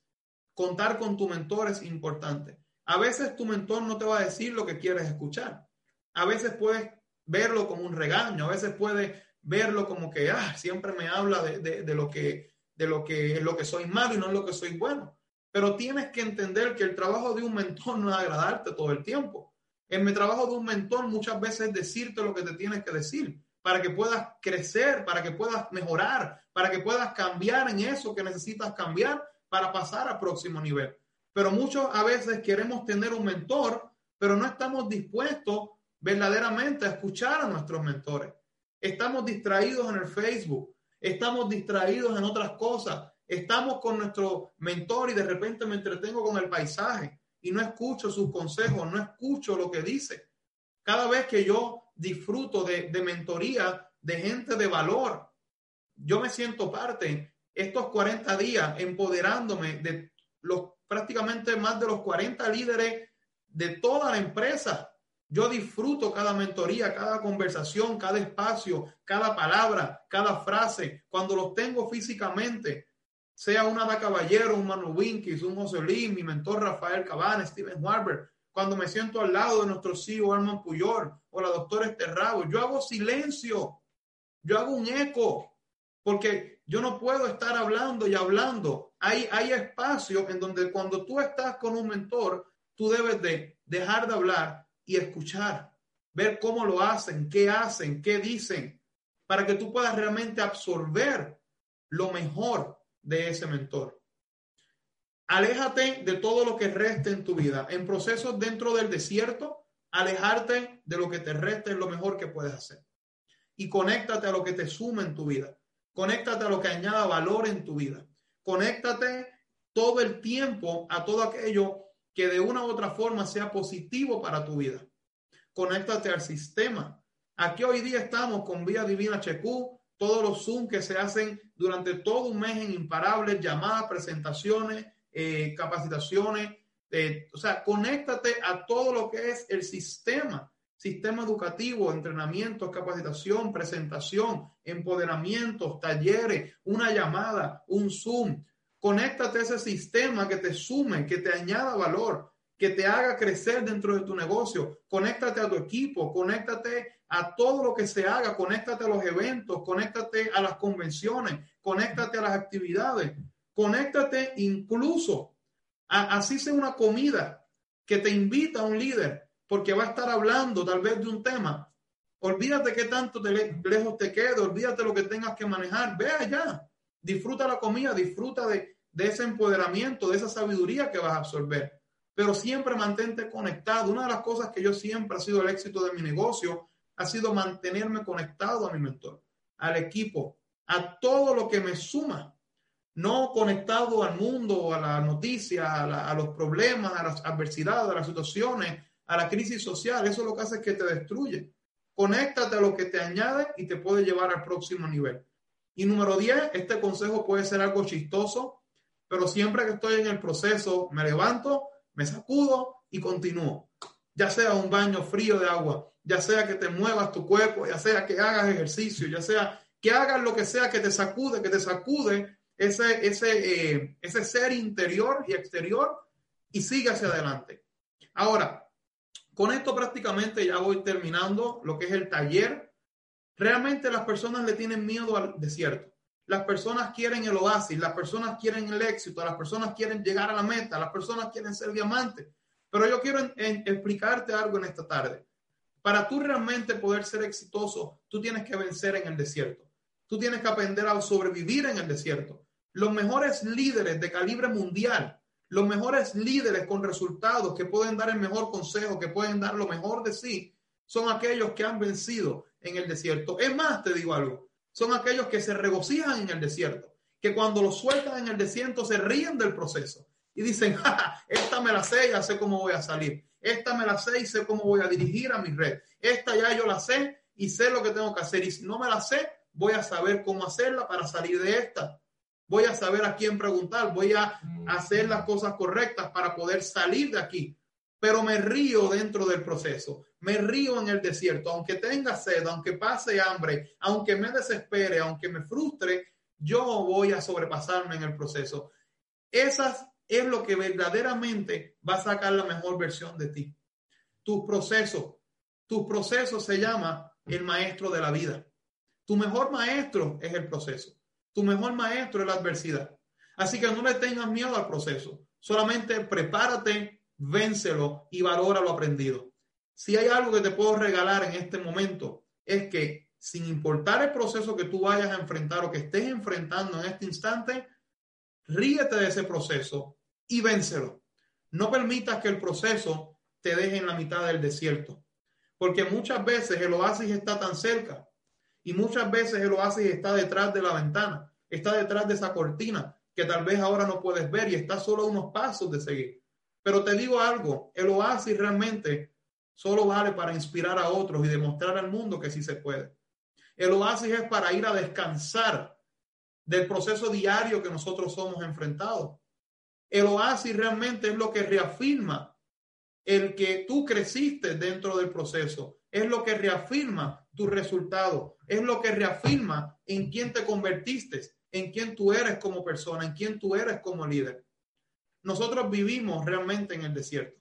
contar con tu mentor es importante. A veces tu mentor no te va a decir lo que quieres escuchar. A veces puedes verlo como un regaño, a veces puedes verlo como que ah, siempre me habla de, lo que de lo que lo que soy malo y no lo que soy bueno. Pero tienes que entender que el trabajo de un mentor no es agradarte todo el tiempo. En mi trabajo de un mentor muchas veces es decirte lo que te tienes que decir para que puedas crecer, para que puedas mejorar, para que puedas cambiar en eso que necesitas cambiar para pasar al próximo nivel. Pero muchos a veces queremos tener un mentor, pero no estamos dispuestos verdaderamente a escuchar a nuestros mentores. Estamos distraídos en el Facebook, estamos distraídos en otras cosas, estamos con nuestro mentor y de repente me entretengo con el paisaje y no escucho sus consejos, no escucho lo que dice. Cada vez que yo disfruto de, de mentoría de gente de valor, yo me siento parte estos 40 días empoderándome de los prácticamente más de los 40 líderes de toda la empresa. Yo disfruto cada mentoría, cada conversación, cada espacio, cada palabra, cada frase. Cuando los tengo físicamente, sea una da Caballero, un Manu Winkis, un José Lee, mi mentor Rafael Cabana, Steven Warber, cuando me siento al lado de nuestro CEO Armand Puyol o la doctora Esterrabo, yo hago silencio, yo hago un eco, porque yo no puedo estar hablando y hablando hay, hay espacios en donde cuando tú estás con un mentor, tú debes de dejar de hablar y escuchar, ver cómo lo hacen, qué hacen, qué dicen, para que tú puedas realmente absorber lo mejor de ese mentor. Aléjate de todo lo que reste en tu vida. En procesos dentro del desierto, alejarte de lo que te reste es lo mejor que puedes hacer. Y conéctate a lo que te suma en tu vida. Conéctate a lo que añada valor en tu vida conéctate todo el tiempo a todo aquello que de una u otra forma sea positivo para tu vida. Conéctate al sistema. Aquí hoy día estamos con Vía Divina HQ, todos los Zoom que se hacen durante todo un mes en imparables llamadas, presentaciones, eh, capacitaciones. Eh, o sea, conéctate a todo lo que es el sistema sistema educativo, entrenamiento, capacitación, presentación, empoderamientos, talleres, una llamada, un Zoom. Conéctate a ese sistema que te sume, que te añada valor, que te haga crecer dentro de tu negocio. Conéctate a tu equipo, conéctate a todo lo que se haga, conéctate a los eventos, conéctate a las convenciones, conéctate a las actividades, conéctate incluso a así sea una comida que te invita a un líder porque va a estar hablando tal vez de un tema. Olvídate que tanto lejos te quede, olvídate lo que tengas que manejar, ve allá, disfruta la comida, disfruta de, de ese empoderamiento, de esa sabiduría que vas a absorber. Pero siempre mantente conectado. Una de las cosas que yo siempre ha sido el éxito de mi negocio ha sido mantenerme conectado a mi mentor, al equipo, a todo lo que me suma no conectado al mundo, a las noticias, a, a, los problemas, a las adversidades, a las situaciones, a la crisis social. Eso lo que hace es que te destruye. Conéctate a lo que te añade y te puede llevar al próximo nivel. Y número 10, este consejo puede ser algo chistoso, pero siempre que estoy en el proceso, me levanto, me sacudo y continúo. Ya sea un baño frío de agua, ya sea que te muevas tu cuerpo, ya sea que hagas ejercicio, ya sea que hagas lo que sea que te sacude, que te sacude ese, ese, eh, ese ser interior y exterior y sigue hacia adelante. Ahora, con esto prácticamente ya voy terminando lo que es el taller. Realmente las personas le tienen miedo al desierto. Las personas quieren el oasis, las personas quieren el éxito, las personas quieren llegar a la meta, las personas quieren ser diamantes. Pero yo quiero explicarte algo en esta tarde. Para tú realmente poder ser exitoso, tú tienes que vencer en el desierto. Tú tienes que aprender a sobrevivir en el desierto. Los mejores líderes de calibre mundial, los mejores líderes con resultados que pueden dar el mejor consejo, que pueden dar lo mejor de sí, son aquellos que han vencido en el desierto. Es más, te digo algo, son aquellos que se regocijan en el desierto, que cuando lo sueltan en el desierto se ríen del proceso y dicen, esta me la sé, ya sé cómo voy a salir. Esta me la sé y sé cómo voy a dirigir a mi red. Esta ya yo la sé y sé lo que tengo que hacer. Y si no me la sé, voy a saber cómo hacerla para salir de esta. Voy a saber a quién preguntar, voy a hacer las cosas correctas para poder salir de aquí. Pero me río dentro del proceso, me río en el desierto, aunque tenga sed, aunque pase hambre, aunque me desespere, aunque me frustre, yo voy a sobrepasarme en el proceso. Esas es lo que verdaderamente va a sacar la mejor versión de ti. Tus procesos, tus procesos se llama el maestro de la vida. Tu mejor maestro es el proceso. Tu mejor maestro es la adversidad. Así que no le tengas miedo al proceso. Solamente prepárate, vénselo y valora lo aprendido. Si hay algo que te puedo regalar en este momento, es que sin importar el proceso que tú vayas a enfrentar o que estés enfrentando en este instante, ríete de ese proceso y vénselo. No permitas que el proceso te deje en la mitad del desierto, porque muchas veces el oasis está tan cerca y muchas veces el oasis está detrás de la ventana, está detrás de esa cortina que tal vez ahora no puedes ver y está solo a unos pasos de seguir. Pero te digo algo, el oasis realmente solo vale para inspirar a otros y demostrar al mundo que sí se puede. El oasis es para ir a descansar del proceso diario que nosotros somos enfrentados. El oasis realmente es lo que reafirma el que tú creciste dentro del proceso, es lo que reafirma tu resultado, es lo que reafirma en quién te convertiste, en quién tú eres como persona, en quién tú eres como líder. Nosotros vivimos realmente en el desierto.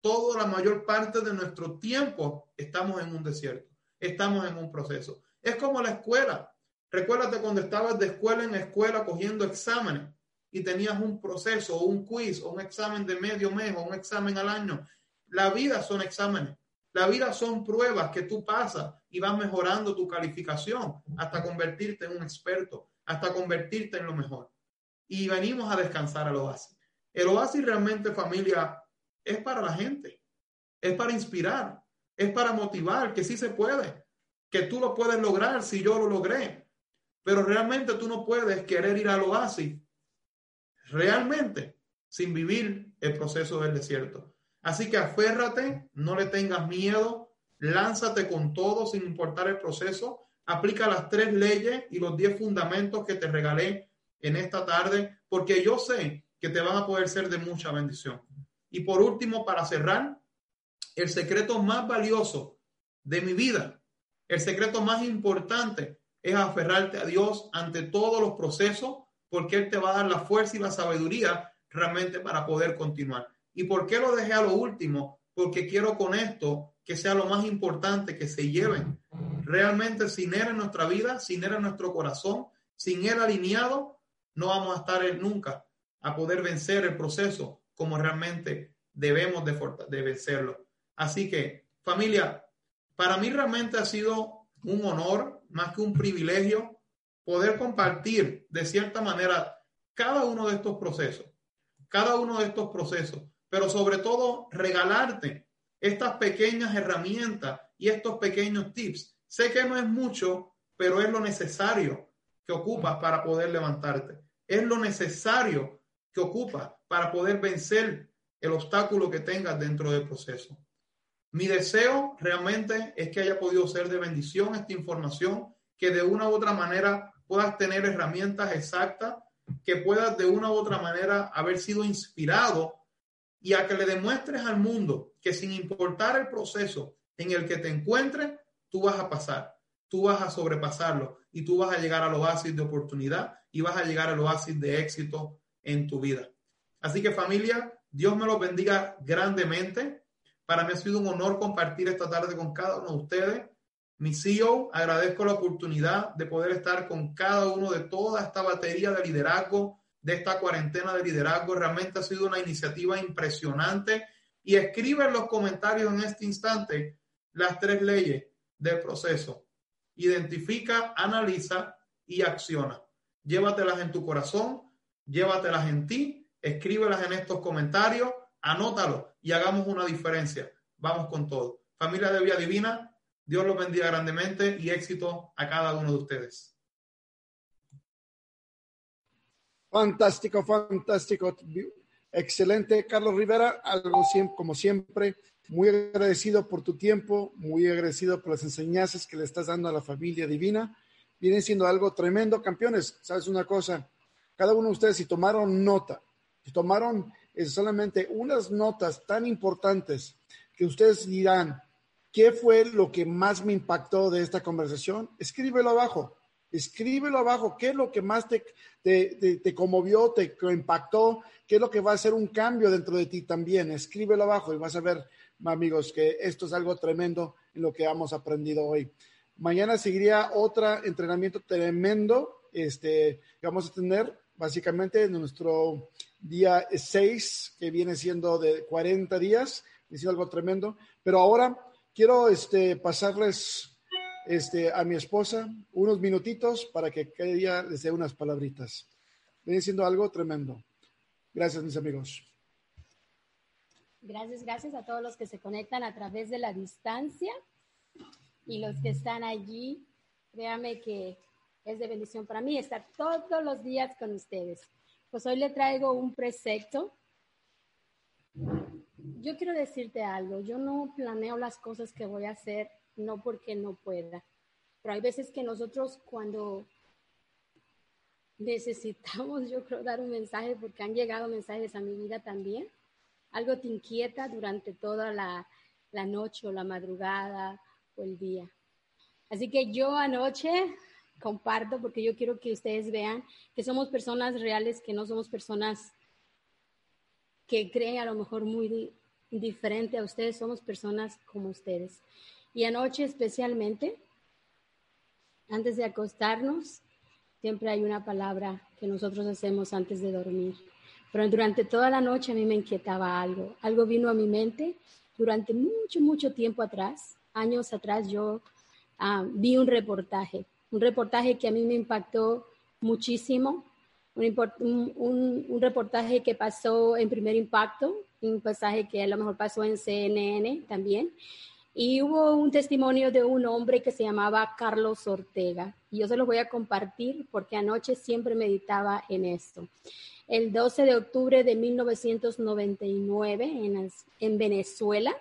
Toda la mayor parte de nuestro tiempo estamos en un desierto, estamos en un proceso. Es como la escuela. Recuérdate cuando estabas de escuela en escuela cogiendo exámenes y tenías un proceso o un quiz un examen de medio mes o un examen al año. La vida son exámenes. La vida son pruebas que tú pasas y vas mejorando tu calificación hasta convertirte en un experto, hasta convertirte en lo mejor. Y venimos a descansar al oasis. El oasis realmente, familia, es para la gente, es para inspirar, es para motivar que sí se puede, que tú lo puedes lograr si yo lo logré. Pero realmente tú no puedes querer ir al oasis realmente sin vivir el proceso del desierto. Así que aférrate, no le tengas miedo, lánzate con todo sin importar el proceso, aplica las tres leyes y los diez fundamentos que te regalé en esta tarde, porque yo sé que te van a poder ser de mucha bendición. Y por último, para cerrar, el secreto más valioso de mi vida, el secreto más importante es aferrarte a Dios ante todos los procesos, porque Él te va a dar la fuerza y la sabiduría realmente para poder continuar. ¿Y por qué lo dejé a lo último? Porque quiero con esto que sea lo más importante que se lleven. Realmente sin Él en nuestra vida, sin Él en nuestro corazón, sin Él alineado, no vamos a estar nunca a poder vencer el proceso como realmente debemos de, de vencerlo. Así que, familia, para mí realmente ha sido un honor, más que un privilegio, poder compartir de cierta manera cada uno de estos procesos, cada uno de estos procesos pero sobre todo regalarte estas pequeñas herramientas y estos pequeños tips. Sé que no es mucho, pero es lo necesario que ocupas para poder levantarte. Es lo necesario que ocupas para poder vencer el obstáculo que tengas dentro del proceso. Mi deseo realmente es que haya podido ser de bendición esta información, que de una u otra manera puedas tener herramientas exactas, que puedas de una u otra manera haber sido inspirado y a que le demuestres al mundo que sin importar el proceso, en el que te encuentres, tú vas a pasar, tú vas a sobrepasarlo y tú vas a llegar al oasis de oportunidad y vas a llegar al oasis de éxito en tu vida. Así que familia, Dios me los bendiga grandemente. Para mí ha sido un honor compartir esta tarde con cada uno de ustedes. Mi CEO, agradezco la oportunidad de poder estar con cada uno de toda esta batería de liderazgo, de esta cuarentena de liderazgo. Realmente ha sido una iniciativa impresionante. Y escribe en los comentarios en este instante las tres leyes del proceso. Identifica, analiza y acciona. Llévatelas en tu corazón, llévatelas en ti, escríbelas en estos comentarios, anótalo y hagamos una diferencia. Vamos con todo. Familia de Vía Divina, Dios los bendiga grandemente y éxito a cada uno de ustedes. Fantástico, fantástico. Excelente, Carlos Rivera. Algo como siempre, muy agradecido por tu tiempo, muy agradecido por las enseñanzas que le estás dando a la familia divina. Viene siendo algo tremendo, campeones. ¿Sabes una cosa? Cada uno de ustedes, si tomaron nota, si tomaron eh, solamente unas notas tan importantes que ustedes dirán, ¿Qué fue lo que más me impactó de esta conversación? Escríbelo abajo. Escríbelo abajo. ¿Qué es lo que más te, te, conmovió, te impactó? ¿Qué es lo que va a hacer un cambio dentro de ti también? Escríbelo abajo y vas a ver, amigos, que esto es algo tremendo en lo que hemos aprendido hoy. Mañana seguiría otro entrenamiento tremendo este, que vamos a tener básicamente en nuestro día 6, que viene siendo de 40 días. Es algo tremendo. Pero ahora quiero este, pasarles este, a mi esposa unos minutitos para que cada día les dé unas palabritas. Viene siendo algo tremendo. Gracias, mis amigos. Gracias, gracias a todos los que se conectan a través de la distancia y los que están allí. Créame que es de bendición para mí estar todos los días con ustedes. Pues hoy le traigo un precepto yo quiero decirte algo, yo no planeo las cosas que voy a hacer no porque no pueda, pero hay veces que nosotros cuando necesitamos, yo creo, dar un mensaje, porque han llegado mensajes a mi vida también, algo te inquieta durante toda la, la noche o la madrugada o el día. Así que yo anoche comparto porque yo quiero que ustedes vean que somos personas reales, que no somos personas que creen a lo mejor muy diferente a ustedes, somos personas como ustedes. Y anoche especialmente, antes de acostarnos, siempre hay una palabra que nosotros hacemos antes de dormir. Pero durante toda la noche a mí me inquietaba algo. Algo vino a mi mente durante mucho, mucho tiempo atrás. Años atrás yo ah, vi un reportaje, un reportaje que a mí me impactó muchísimo un, un, reportaje que pasó en primer impacto, un pasaje que a lo mejor pasó en CNN también. Y hubo un testimonio de un hombre que se llamaba Carlos Ortega. Y yo se los voy a compartir porque anoche siempre meditaba en esto. El 12 de octubre de 1999 en, en Venezuela,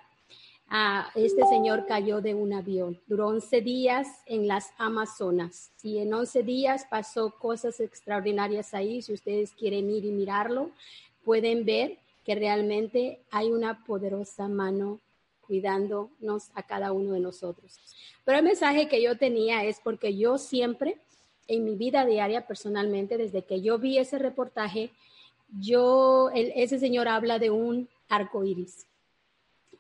este señor cayó de un avión. Duró 11 días en las Amazonas y en 11 días pasó cosas extraordinarias ahí. Si ustedes quieren ir y mirarlo, pueden ver que realmente hay una poderosa mano cuidándonos a cada uno de nosotros. Pero el mensaje que yo tenía es porque yo siempre en mi vida diaria personalmente, desde que yo vi ese reportaje, yo, ese señor habla de un arco iris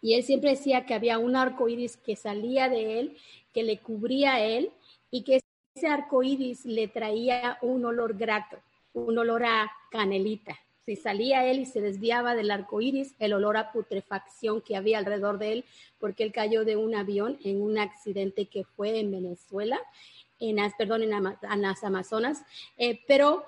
y él siempre decía que había un arco iris que salía de él, que le cubría a él y que ese arco iris le traía un olor grato, un olor a canelita. Salía él y se desviaba del arco iris, el olor a putrefacción que había alrededor de él, porque él cayó de un avión en un accidente que fue en Venezuela, en, perdón, en, las Amazonas, eh, pero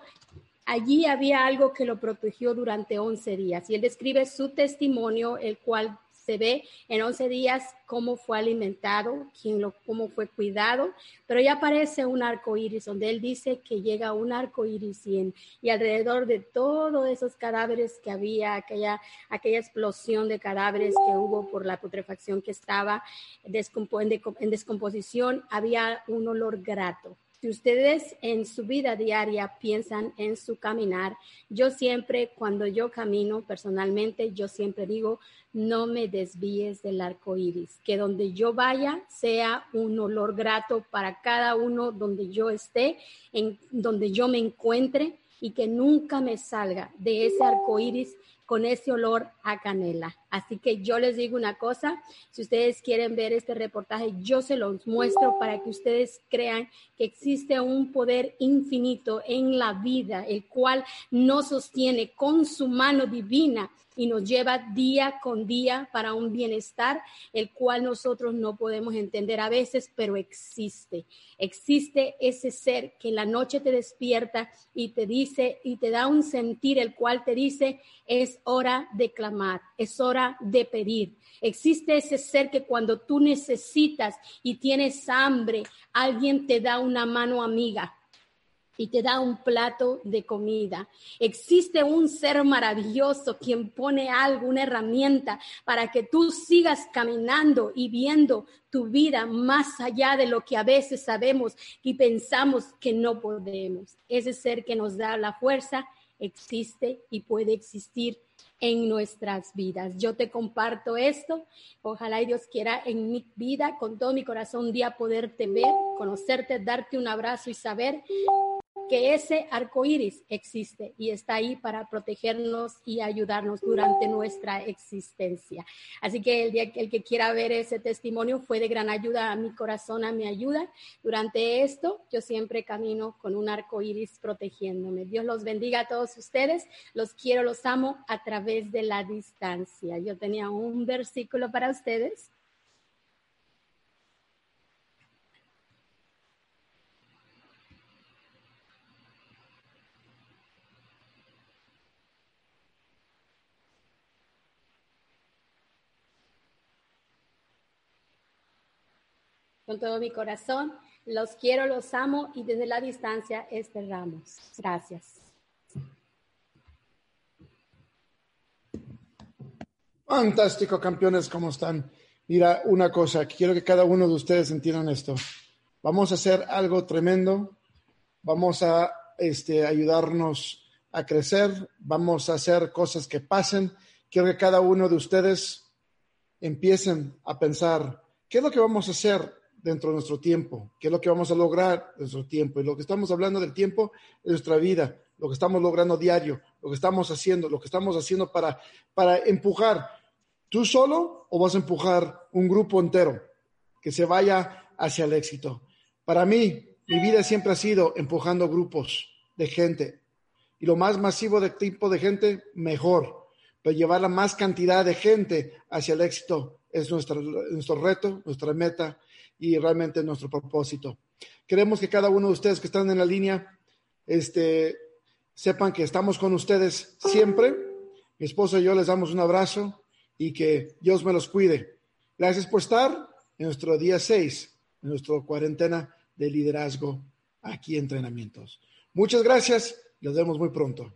allí había algo que lo protegió durante 11 días. Y él describe su testimonio, el cual se ve en 11 días cómo fue alimentado, quién lo, cómo fue cuidado, pero ya aparece un arco iris donde él dice que llega un arco iris y, y alrededor de todos esos cadáveres que había, aquella, aquella explosión de cadáveres que hubo por la putrefacción que estaba en descomposición, había un olor grato. Si ustedes en su vida diaria piensan en su caminar, yo siempre, cuando yo camino personalmente, yo siempre digo, no me desvíes del arco iris, que donde yo vaya sea un olor grato para cada uno donde yo esté, en donde yo me encuentre y que nunca me salga de ese arco iris con ese olor a canela. Así que yo les digo una cosa, si ustedes quieren ver este reportaje, yo se los muestro para que ustedes crean que existe un poder infinito en la vida, el cual nos sostiene con su mano divina y nos lleva día con día para un bienestar, el cual nosotros no podemos entender a veces, pero existe. Existe ese ser que en la noche te despierta y te dice y te da un sentir, el cual te dice, es hora de clamar, es hora de pedir. Existe ese ser que cuando tú necesitas y tienes hambre, alguien te da una mano amiga y te da un plato de comida. Existe un ser maravilloso quien pone algo, una herramienta para que tú sigas caminando y viendo tu vida más allá de lo que a veces sabemos y pensamos que no podemos. Ese ser que nos da la fuerza existe y puede existir en nuestras vidas. Yo te comparto esto. Ojalá y Dios quiera en mi vida, con todo mi corazón, un día poderte ver, conocerte, darte un abrazo y saber que ese arco iris existe y está ahí para protegernos y ayudarnos durante nuestra existencia. Así que el día el que quiera ver ese testimonio fue de gran ayuda a mi corazón, a mi ayuda. Durante esto, yo siempre camino con un arco iris protegiéndome. Dios los bendiga a todos ustedes. Los quiero, los amo a través de la distancia. Yo tenía un versículo para ustedes con todo mi corazón. Los quiero, los amo y desde la distancia esperamos. Gracias. Fantástico, campeones, ¿cómo están? Mira, una cosa, quiero que cada uno de ustedes entiendan esto. Vamos a hacer algo tremendo, vamos a este, ayudarnos a crecer, vamos a hacer cosas que pasen. Quiero que cada uno de ustedes empiecen a pensar, ¿qué es lo que vamos a hacer dentro de nuestro tiempo, qué es lo que vamos a lograr en nuestro tiempo. Y lo que estamos hablando del tiempo es nuestra vida, lo que estamos logrando diario, lo que estamos haciendo, lo que estamos haciendo para, para empujar. ¿Tú solo o vas a empujar un grupo entero que se vaya hacia el éxito? Para mí, mi vida siempre ha sido empujando grupos de gente. Y lo más masivo de tipo de gente, mejor. Pero llevar la más cantidad de gente hacia el éxito es nuestro, nuestro reto, nuestra meta y realmente nuestro propósito. Queremos que cada uno de ustedes que están en la línea este, sepan que estamos con ustedes siempre. Mi esposa y yo les damos un abrazo y que Dios me los cuide. Gracias por estar en nuestro día 6, en nuestra cuarentena de liderazgo aquí en entrenamientos. Muchas gracias. Nos vemos muy pronto.